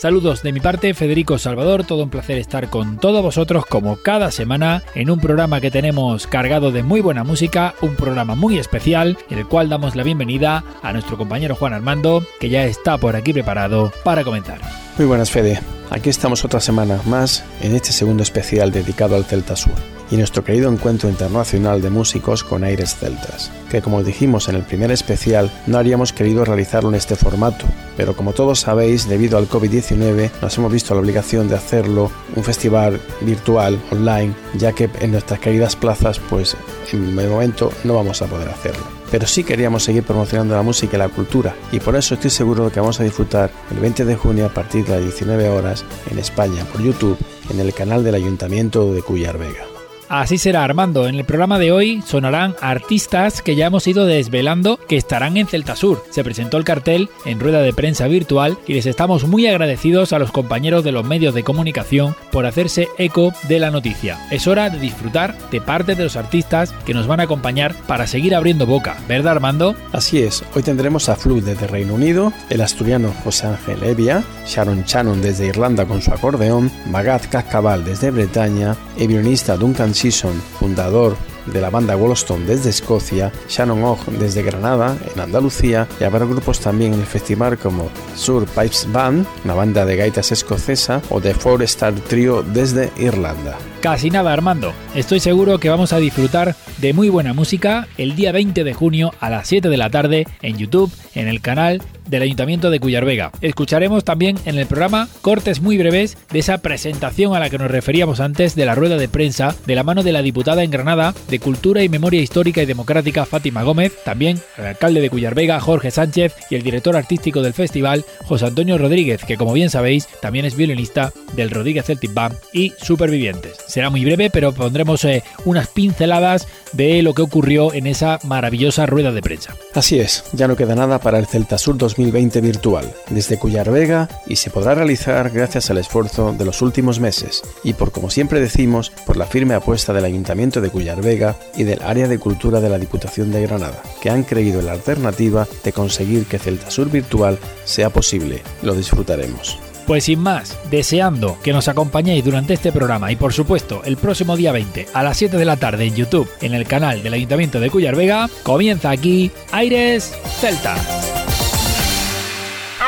Saludos de mi parte, Federico Salvador, todo un placer estar con todos vosotros como cada semana en un programa que tenemos cargado de muy buena música, un programa muy especial en el cual damos la bienvenida a nuestro compañero Juan Armando, que ya está por aquí preparado para comenzar. Muy buenas Fede, aquí estamos otra semana más en este segundo especial dedicado al Celta Sur y nuestro querido encuentro internacional de músicos con aires celtas, que como dijimos en el primer especial no habríamos querido realizarlo en este formato, pero como todos sabéis, debido al COVID-19 nos hemos visto la obligación de hacerlo un festival virtual, online, ya que en nuestras queridas plazas pues en el momento no vamos a poder hacerlo. Pero sí queríamos seguir promocionando la música y la cultura, y por eso estoy seguro de que vamos a disfrutar el 20 de junio a partir de las 19 horas en España por YouTube en el canal del Ayuntamiento de Cuyar Vega. Así será Armando, en el programa de hoy sonarán artistas que ya hemos ido desvelando que estarán en Celta Sur. Se presentó el cartel en rueda de prensa virtual y les estamos muy agradecidos a los compañeros de los medios de comunicación por hacerse eco de la noticia. Es hora de disfrutar de parte de los artistas que nos van a acompañar para seguir abriendo boca, ¿verdad Armando? Así es, hoy tendremos a Flood desde Reino Unido, el asturiano José Ángel Evia, Sharon Shannon desde Irlanda con su acordeón, Magat Cascabal desde Bretaña, el violinista Duncan Season, fundador de la banda Wollaston desde Escocia, Shannon Ogg desde Granada, en Andalucía, y habrá grupos también en el festival como Sur Pipes Band, una banda de gaitas escocesa, o The Four Star Trio desde Irlanda. Casi nada, Armando. Estoy seguro que vamos a disfrutar de muy buena música el día 20 de junio a las 7 de la tarde en YouTube, en el canal del Ayuntamiento de Cuyar Vega. Escucharemos también en el programa cortes muy breves de esa presentación a la que nos referíamos antes de la rueda de prensa de la mano de la diputada en Granada de Cultura y Memoria Histórica y Democrática Fátima Gómez, también el alcalde de Cuyar Vega Jorge Sánchez y el director artístico del festival José Antonio Rodríguez, que como bien sabéis también es violinista del Rodríguez Celtic Band y Supervivientes. Será muy breve, pero pondremos eh, unas pinceladas de lo que ocurrió en esa maravillosa rueda de prensa. Así es, ya no queda nada para el Celta Sur 2020 virtual, desde Cuyar Vega y se podrá realizar gracias al esfuerzo de los últimos meses y por como siempre decimos, por la firme apuesta del Ayuntamiento de Cuyar Vega y del Área de Cultura de la Diputación de Granada, que han creído en la alternativa de conseguir que Celta Sur virtual sea posible. Lo disfrutaremos. Pues sin más, deseando que nos acompañéis durante este programa y por supuesto el próximo día 20 a las 7 de la tarde en YouTube en el canal del Ayuntamiento de Cuyar Vega, comienza aquí Aires Celtas.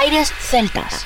Aires Celtas.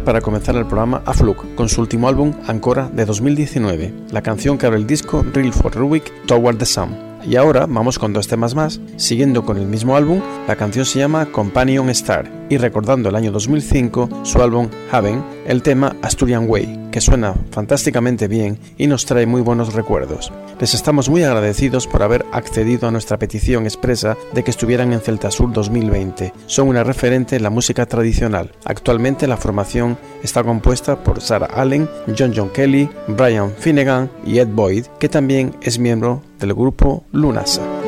Para comenzar el programa a Fluke con su último álbum Ancora de 2019, la canción que abre el disco Real for Rubik Toward the Sun. Y ahora vamos con dos temas más, siguiendo con el mismo álbum, la canción se llama Companion Star y recordando el año 2005 su álbum Haven, el tema Asturian Way, que suena fantásticamente bien y nos trae muy buenos recuerdos. Les estamos muy agradecidos por haber accedido a nuestra petición expresa de que estuvieran en Celta Sur 2020. Son una referente en la música tradicional. Actualmente la formación está compuesta por Sarah Allen, John John Kelly, Brian Finnegan y Ed Boyd, que también es miembro del grupo Lunasa.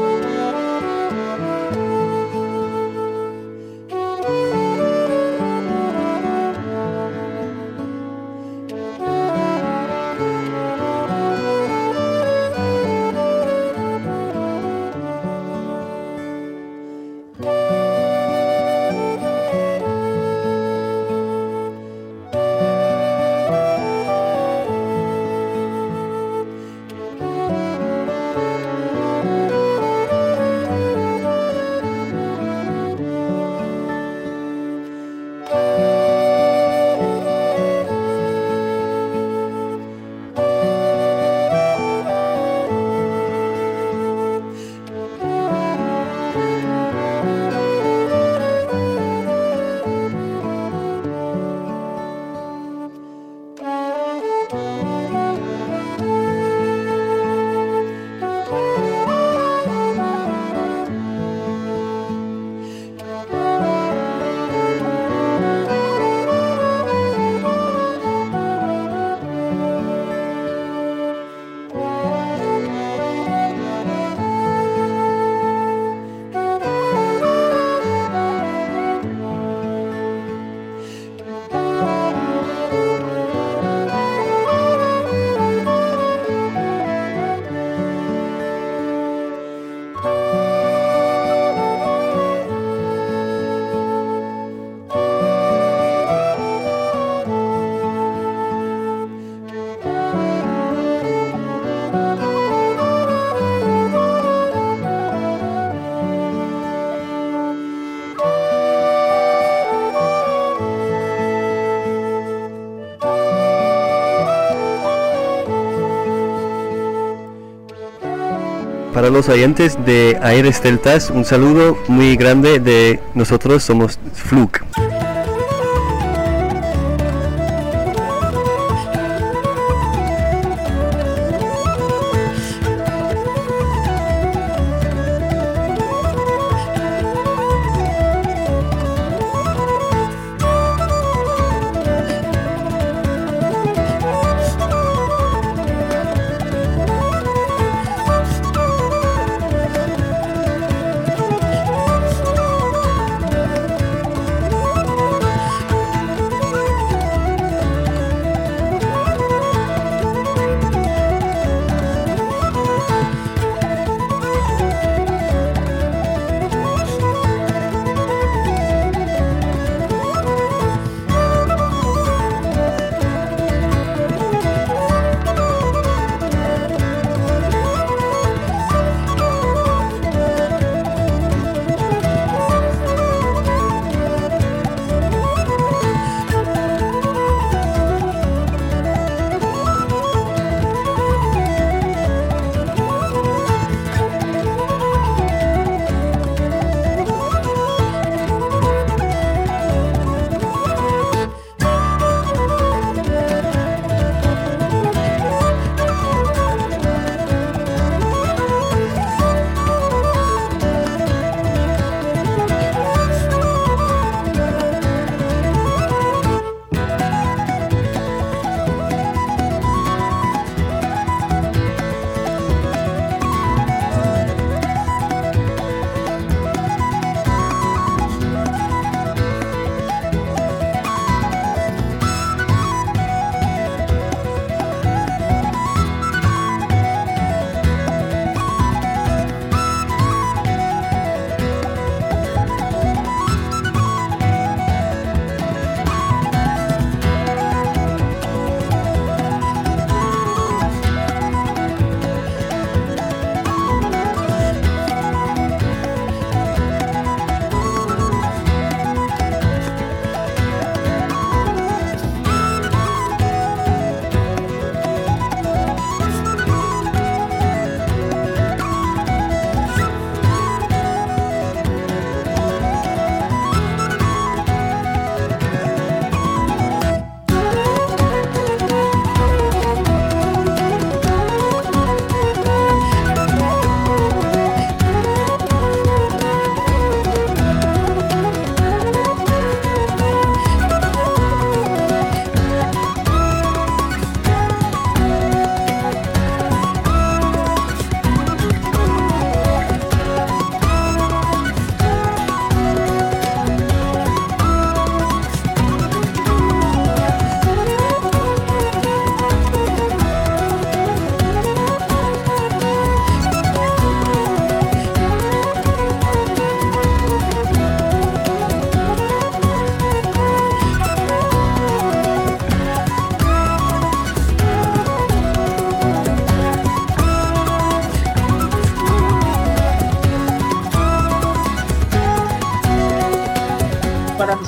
Para los oyentes de Aires Celtas, un saludo muy grande de nosotros, somos Fluke.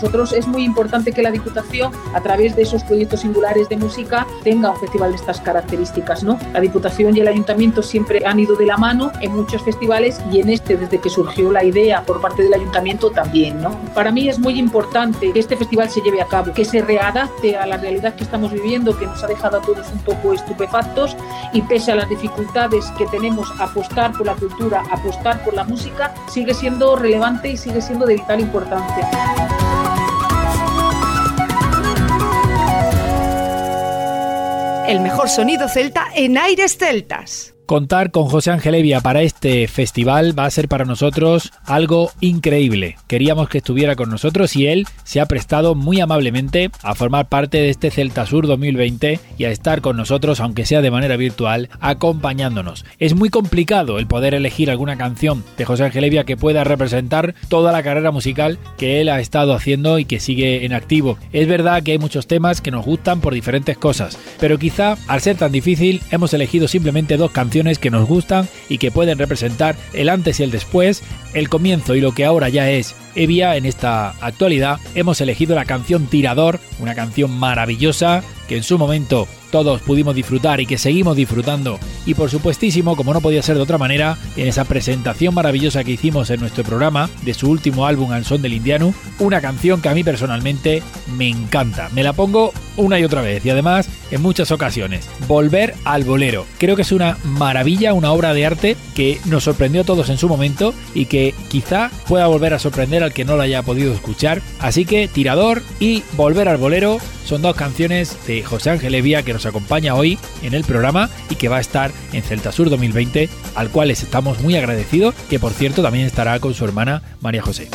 Nosotros es muy importante que la Diputación, a través de esos proyectos singulares de música, tenga un festival de estas características. ¿no? La Diputación y el Ayuntamiento siempre han ido de la mano en muchos festivales y en este, desde que surgió la idea por parte del Ayuntamiento, también. ¿no? Para mí es muy importante que este festival se lleve a cabo, que se readapte a la realidad que estamos viviendo, que nos ha dejado a todos un poco estupefactos y pese a las dificultades que tenemos, apostar por la cultura, apostar por la música, sigue siendo relevante y sigue siendo de vital importancia. El mejor sonido celta en aires celtas. Contar con José Ángel Evia para este festival va a ser para nosotros algo increíble. Queríamos que estuviera con nosotros y él se ha prestado muy amablemente a formar parte de este Celta Sur 2020 y a estar con nosotros, aunque sea de manera virtual, acompañándonos. Es muy complicado el poder elegir alguna canción de José Ángel Evia que pueda representar toda la carrera musical que él ha estado haciendo y que sigue en activo. Es verdad que hay muchos temas que nos gustan por diferentes cosas, pero quizá al ser tan difícil hemos elegido simplemente dos canciones que nos gustan y que pueden representar el antes y el después, el comienzo y lo que ahora ya es Evia en esta actualidad. Hemos elegido la canción Tirador, una canción maravillosa que en su momento todos pudimos disfrutar y que seguimos disfrutando. Y por supuestísimo, como no podía ser de otra manera, en esa presentación maravillosa que hicimos en nuestro programa de su último álbum Al Son del Indiano, una canción que a mí personalmente me encanta. Me la pongo una y otra vez y además en muchas ocasiones. Volver al bolero. Creo que es una maravilla, una obra de arte que nos sorprendió a todos en su momento y que quizá pueda volver a sorprender que no la haya podido escuchar. Así que Tirador y Volver al bolero son dos canciones de José Ángel Evia que nos acompaña hoy en el programa y que va a estar en Celta Sur 2020, al cual les estamos muy agradecidos, que por cierto también estará con su hermana María José.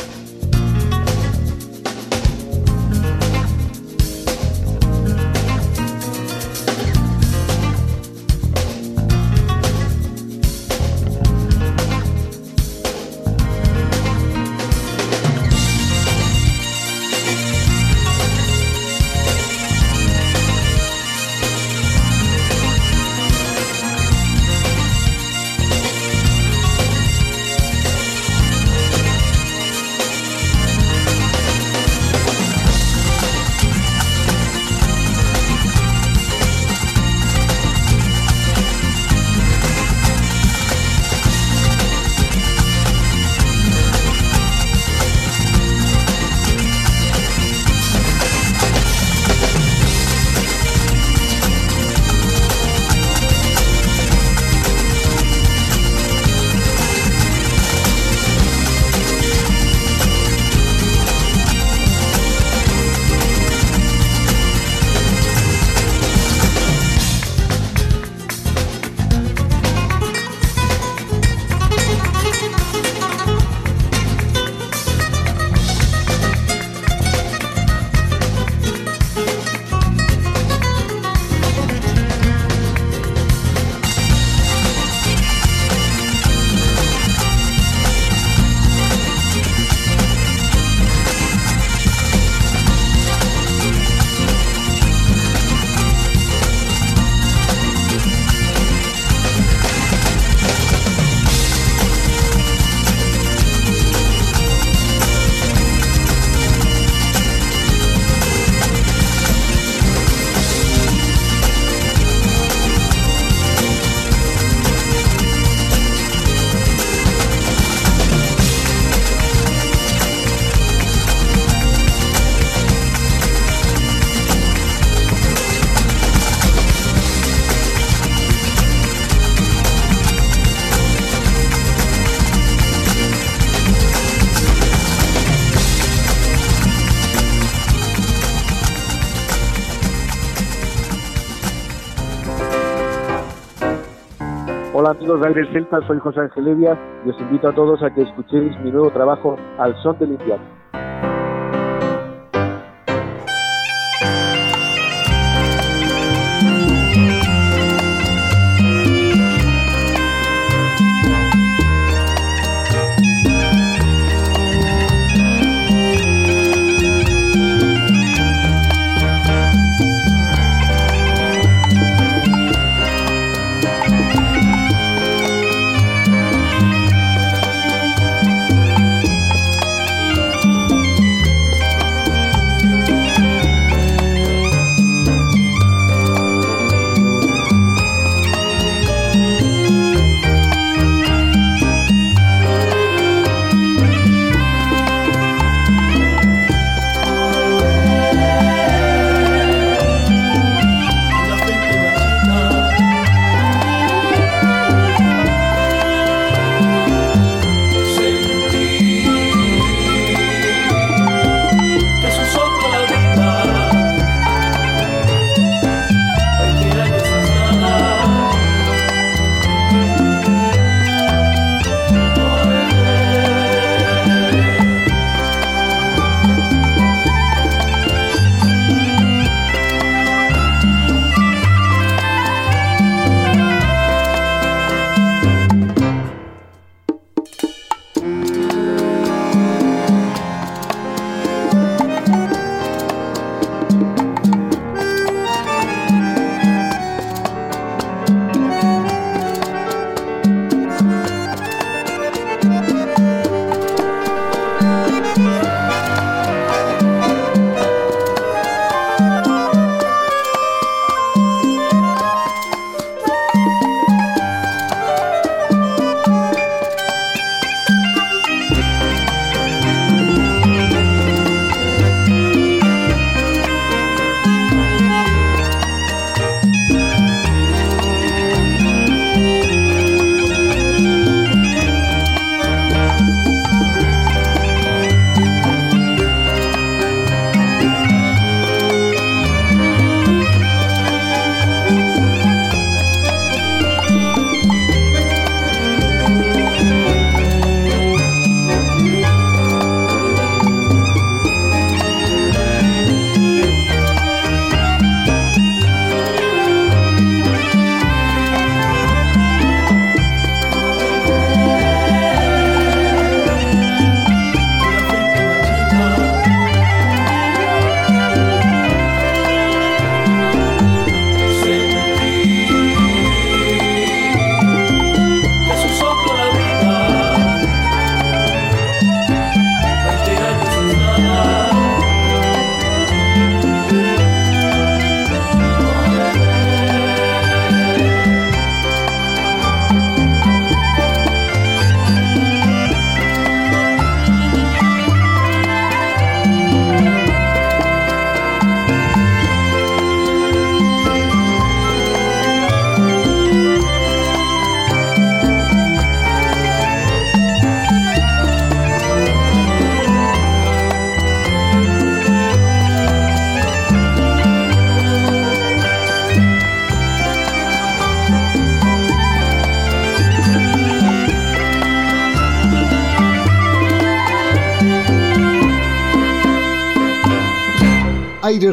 Amigos de Aires Celta, soy José Ángel Evia y os invito a todos a que escuchéis mi nuevo trabajo Al Son del Invierno.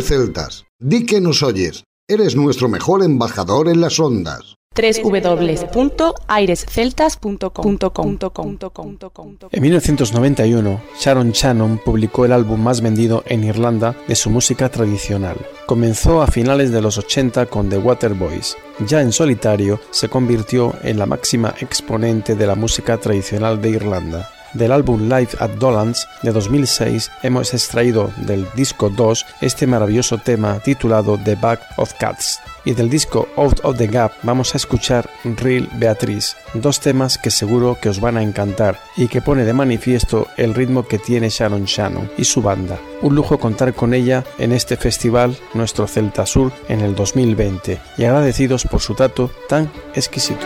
Celtas. Di que nos oyes. Eres nuestro mejor embajador en las ondas www.airesceltas.com. En 1991, Sharon Shannon publicó el álbum más vendido en Irlanda de su música tradicional. Comenzó a finales de los 80 con The Waterboys. Ya en solitario, se convirtió en la máxima exponente de la música tradicional de Irlanda. Del álbum Live at Dolan's de 2006 hemos extraído del disco 2 este maravilloso tema titulado The Back of Cats. Y del disco Out of the Gap vamos a escuchar Real Beatriz, dos temas que seguro que os van a encantar y que pone de manifiesto el ritmo que tiene Sharon Shannon y su banda. Un lujo contar con ella en este festival, nuestro Celta Sur, en el 2020 y agradecidos por su trato tan exquisito.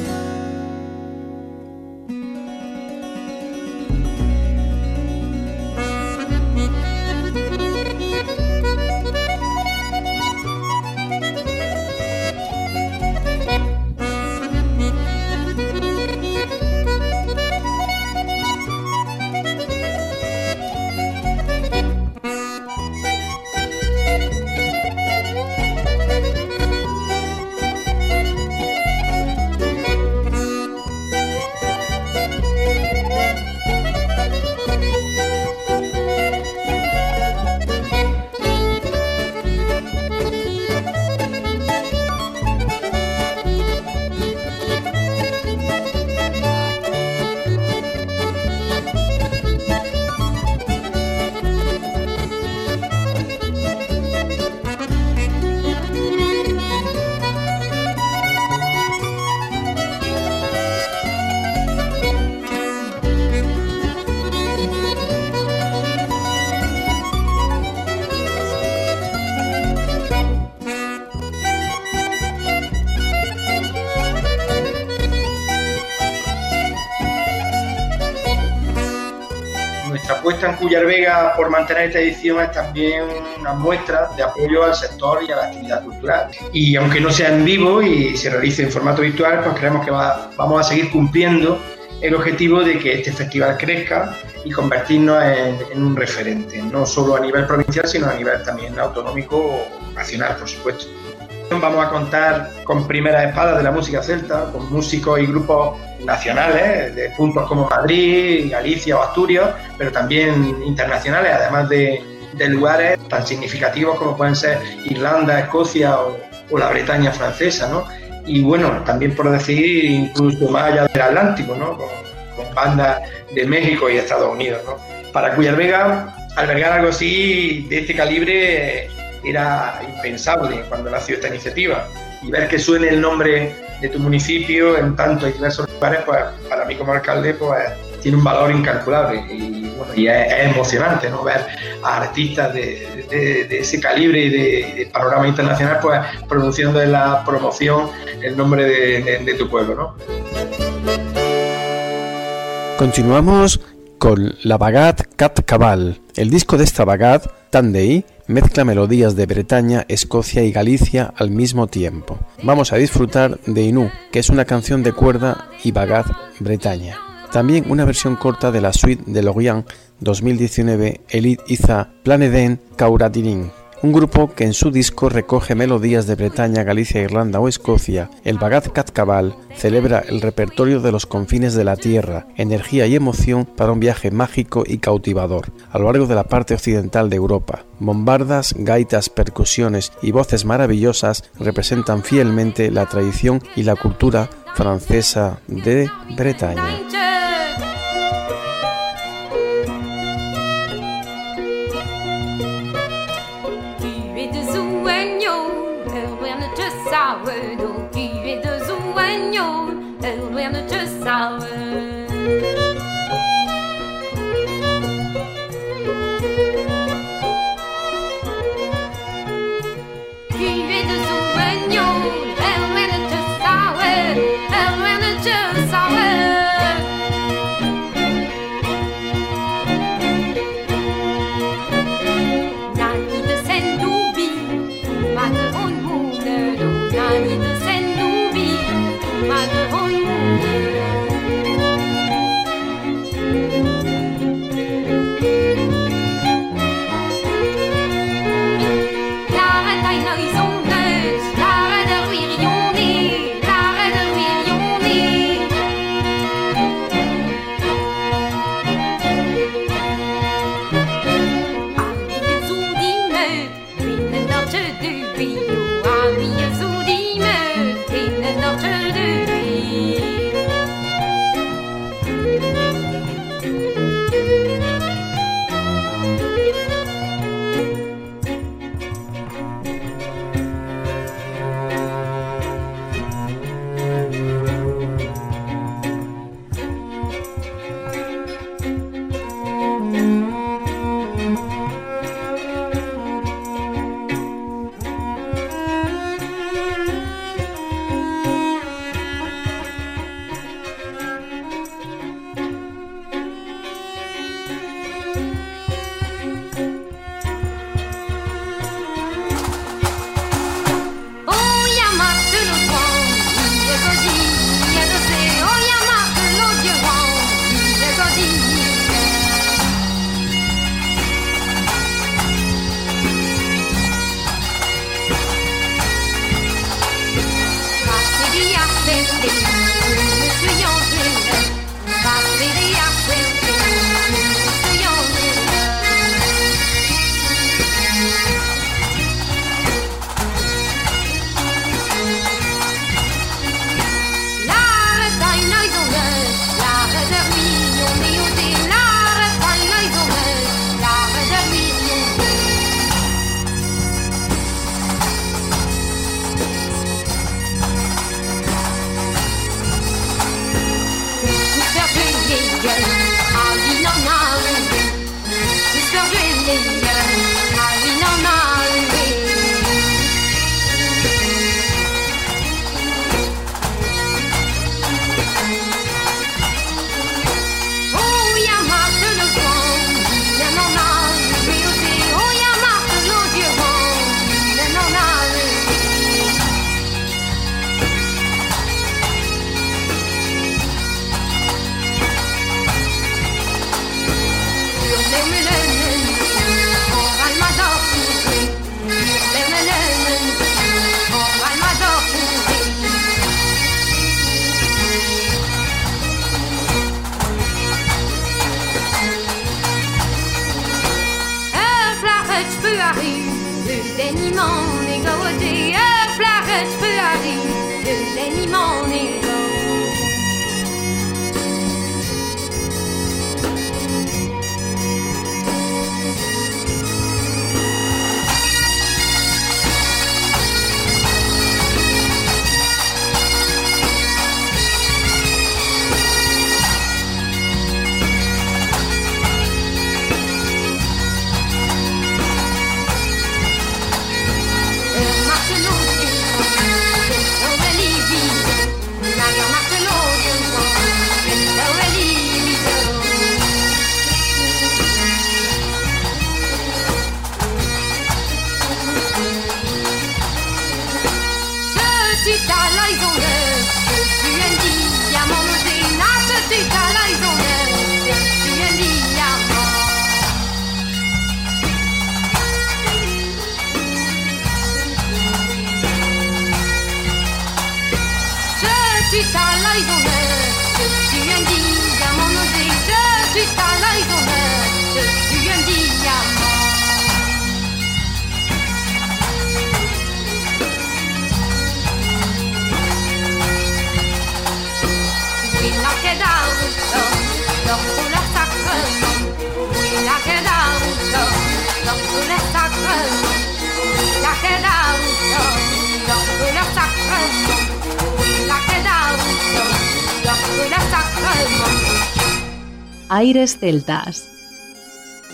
Cuyar Vega por mantener esta edición es también una muestra de apoyo al sector y a la actividad cultural. Y aunque no sea en vivo y se realice en formato virtual, pues creemos que vamos a seguir cumpliendo el objetivo de que este festival crezca y convertirnos en, un referente, no solo a nivel provincial, sino a nivel también autonómico o nacional, por supuesto. Vamos a contar con primeras espadas de la música celta, con músicos y grupos nacionales, de puntos como Madrid, Galicia o Asturias, pero también internacionales, además de, lugares tan significativos como pueden ser Irlanda, Escocia o, la Bretaña francesa, ¿no? Y bueno, también por decir incluso más allá del Atlántico, ¿no? Con, bandas de México y Estados Unidos, ¿no? Para Cuyar Vega, albergar algo así de este calibre era impensable cuando nació esta iniciativa. Y ver que suene el nombre de tu municipio en tantos y diversos lugares, pues para mí como alcalde, pues tiene un valor incalculable y, bueno, y es, emocionante ¿no? ver a artistas de, de, ese calibre y de, panorama internacional pues pronunciando en la promoción el nombre de, tu pueblo. ¿no? Continuamos con La Bagat Cat Cabal. El disco de esta Bagat, Tandei, mezcla melodías de Bretaña, Escocia y Galicia al mismo tiempo. Vamos a disfrutar de Inú, que es una canción de cuerda y Bagat Bretaña. También una versión corta de la suite de Lorient 2019 Elite Iza Planeden Kauratirin un grupo que en su disco recoge melodías de Bretaña, Galicia, Irlanda o Escocia, el Bagat Cabal celebra el repertorio de los confines de la tierra, energía y emoción para un viaje mágico y cautivador a lo largo de la parte occidental de Europa. Bombardas, gaitas, percusiones y voces maravillosas representan fielmente la tradición y la cultura francesa de Bretaña. Aires Celtas.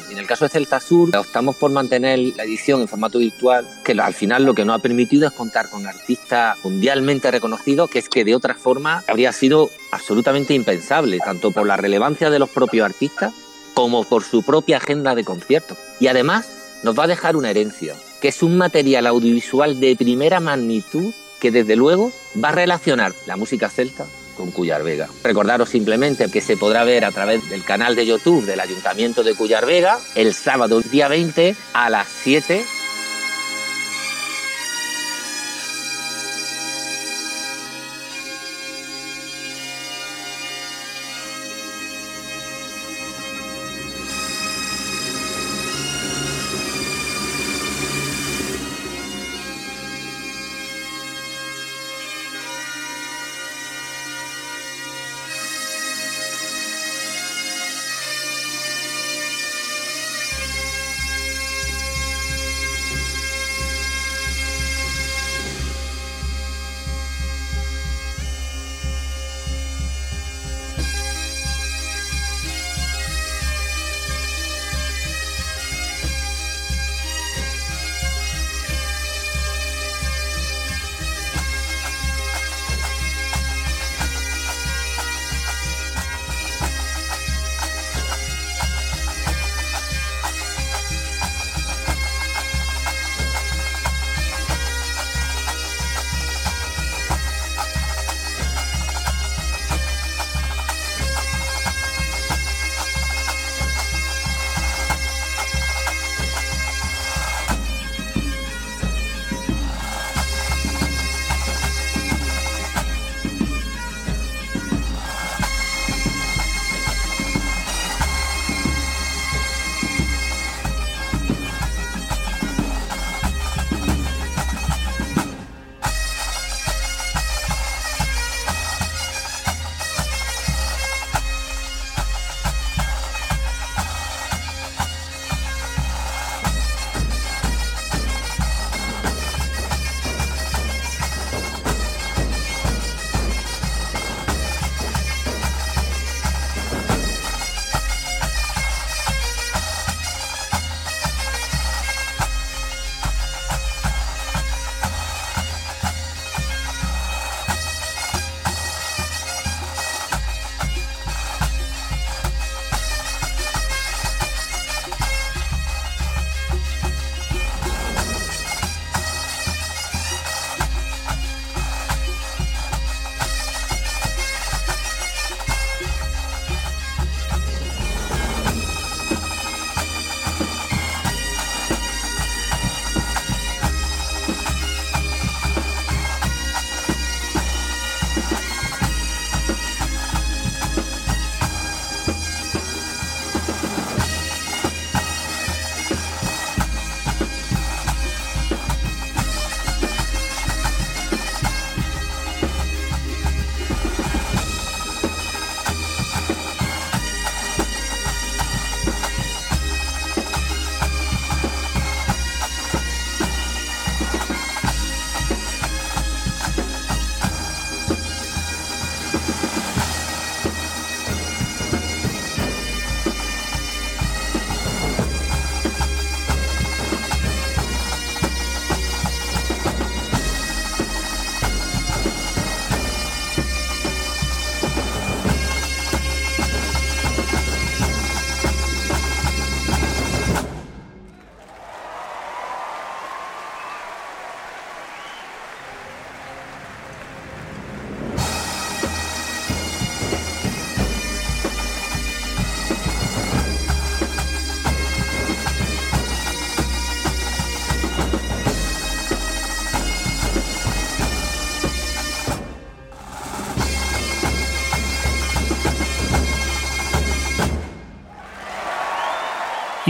En el caso de Celta Sur, optamos por mantener la edición en formato virtual, que al final lo que nos ha permitido es contar con artistas mundialmente reconocidos, que es que de otra forma habría sido absolutamente impensable, tanto por la relevancia de los propios artistas como por su propia agenda de conciertos. Y además nos va a dejar una herencia, que es un material audiovisual de primera magnitud que desde luego va a relacionar la música celta con Cuyar Vega. Recordaros simplemente que se podrá ver a través del canal de YouTube del Ayuntamiento de Cuyar Vega el sábado día 20 a las 7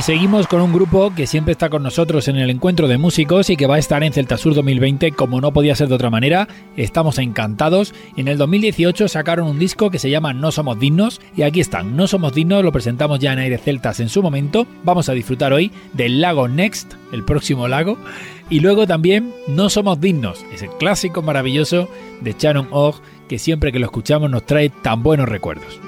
seguimos con un grupo que siempre está con nosotros en el encuentro de músicos y que va a estar en Celtasur 2020 como no podía ser de otra manera. Estamos encantados. En el 2018 sacaron un disco que se llama No Somos Dignos y aquí están. No Somos Dignos lo presentamos ya en Aire Celtas en su momento. Vamos a disfrutar hoy del lago Next, el próximo lago. Y luego también No Somos Dignos, ese clásico maravilloso de Shannon Og que siempre que lo escuchamos nos trae tan buenos recuerdos.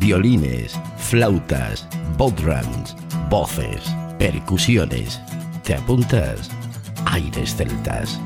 Violines, flautas, bodrums, voces, percusiones. ¿Te apuntas? Aires celtas.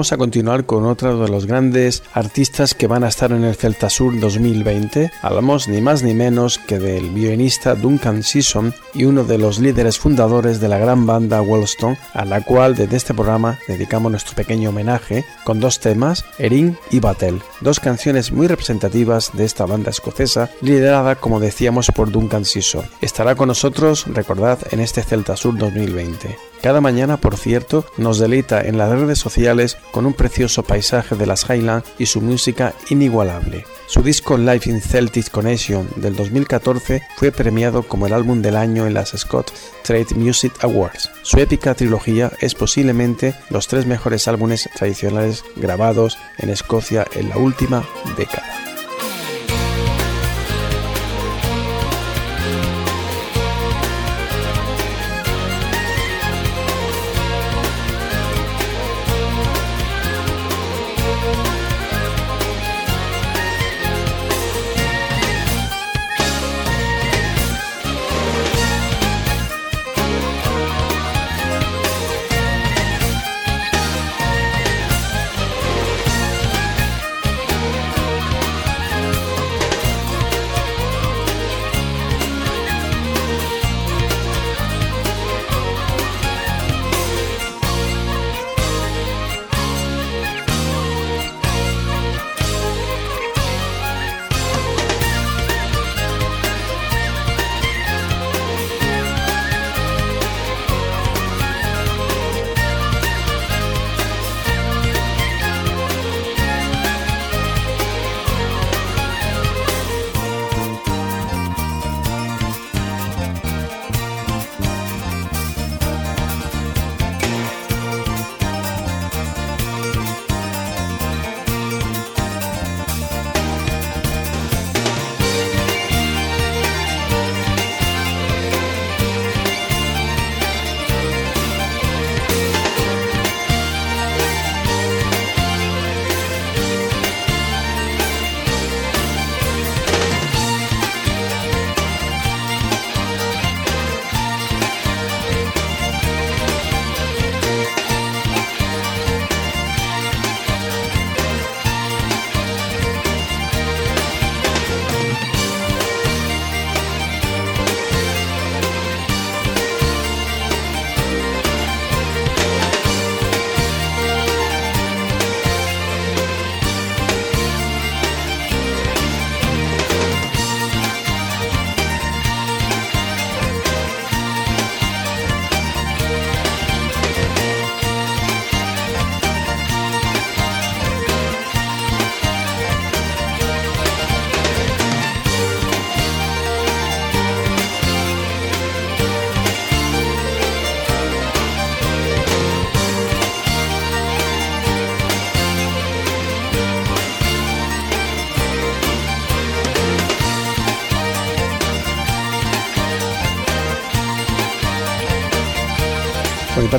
Vamos a continuar con otro de los grandes artistas que van a estar en el Celta Sur 2020. Hablamos ni más ni menos que del violinista Duncan Season y uno de los líderes fundadores de la gran banda Wellstone, a la cual desde este programa dedicamos nuestro pequeño homenaje con dos temas, Erin y Battle, dos canciones muy representativas de esta banda escocesa liderada como decíamos por Duncan Season. Estará con nosotros, recordad, en este Celta Sur 2020. Cada mañana, por cierto, nos deleita en las redes sociales con un precioso paisaje de las Highlands y su música inigualable. Su disco Live in Celtic Connection del 2014 fue premiado como el álbum del año en las Scott Trade Music Awards. Su épica trilogía es posiblemente los tres mejores álbumes tradicionales grabados en Escocia en la última década.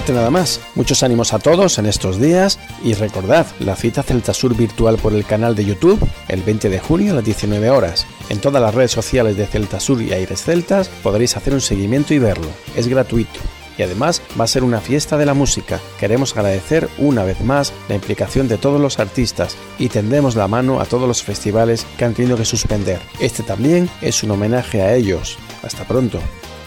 Nada más. Muchos ánimos a todos en estos días y recordad la cita Celta Sur virtual por el canal de YouTube el 20 de junio a las 19 horas. En todas las redes sociales de Celta Sur y Aires Celtas podréis hacer un seguimiento y verlo. Es gratuito. Y además va a ser una fiesta de la música. Queremos agradecer una vez más la implicación de todos los artistas y tendemos la mano a todos los festivales que han tenido que suspender. Este también es un homenaje a ellos. Hasta pronto.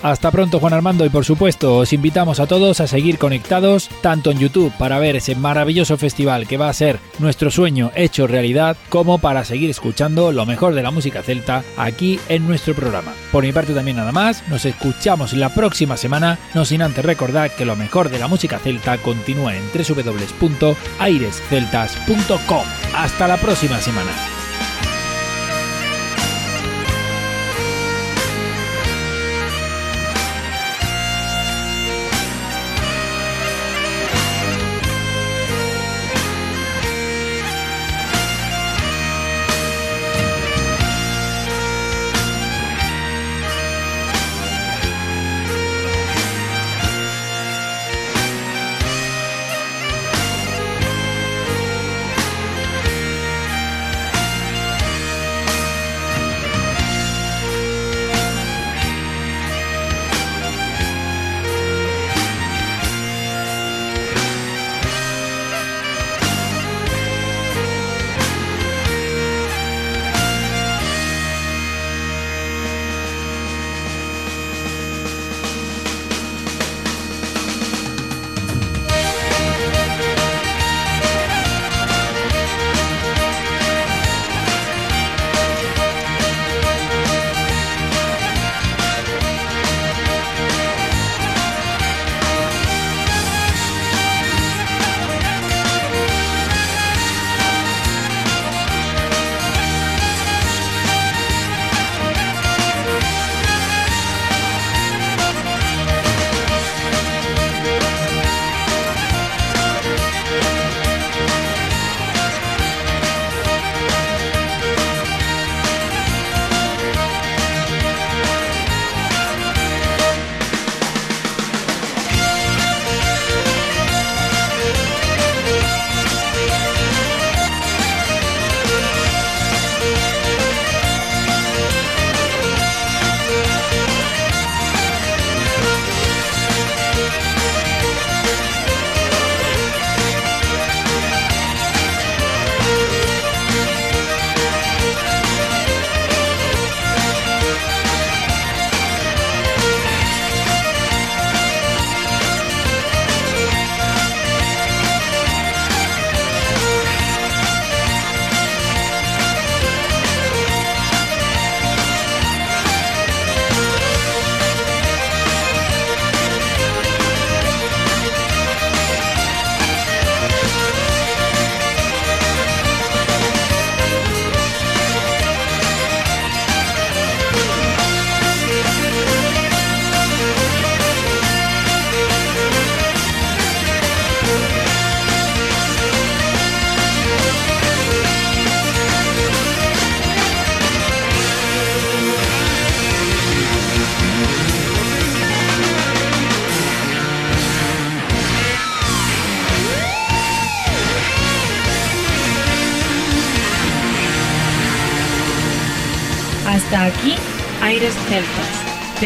Hasta pronto Juan Armando y por supuesto os invitamos a todos a seguir conectados tanto en YouTube para ver ese maravilloso festival que va a ser nuestro sueño hecho realidad como para seguir escuchando lo mejor de la música celta aquí en nuestro programa. Por mi parte también nada más, nos escuchamos la próxima semana, no sin antes recordar que lo mejor de la música celta continúa en www.airesceltas.com. Hasta la próxima semana.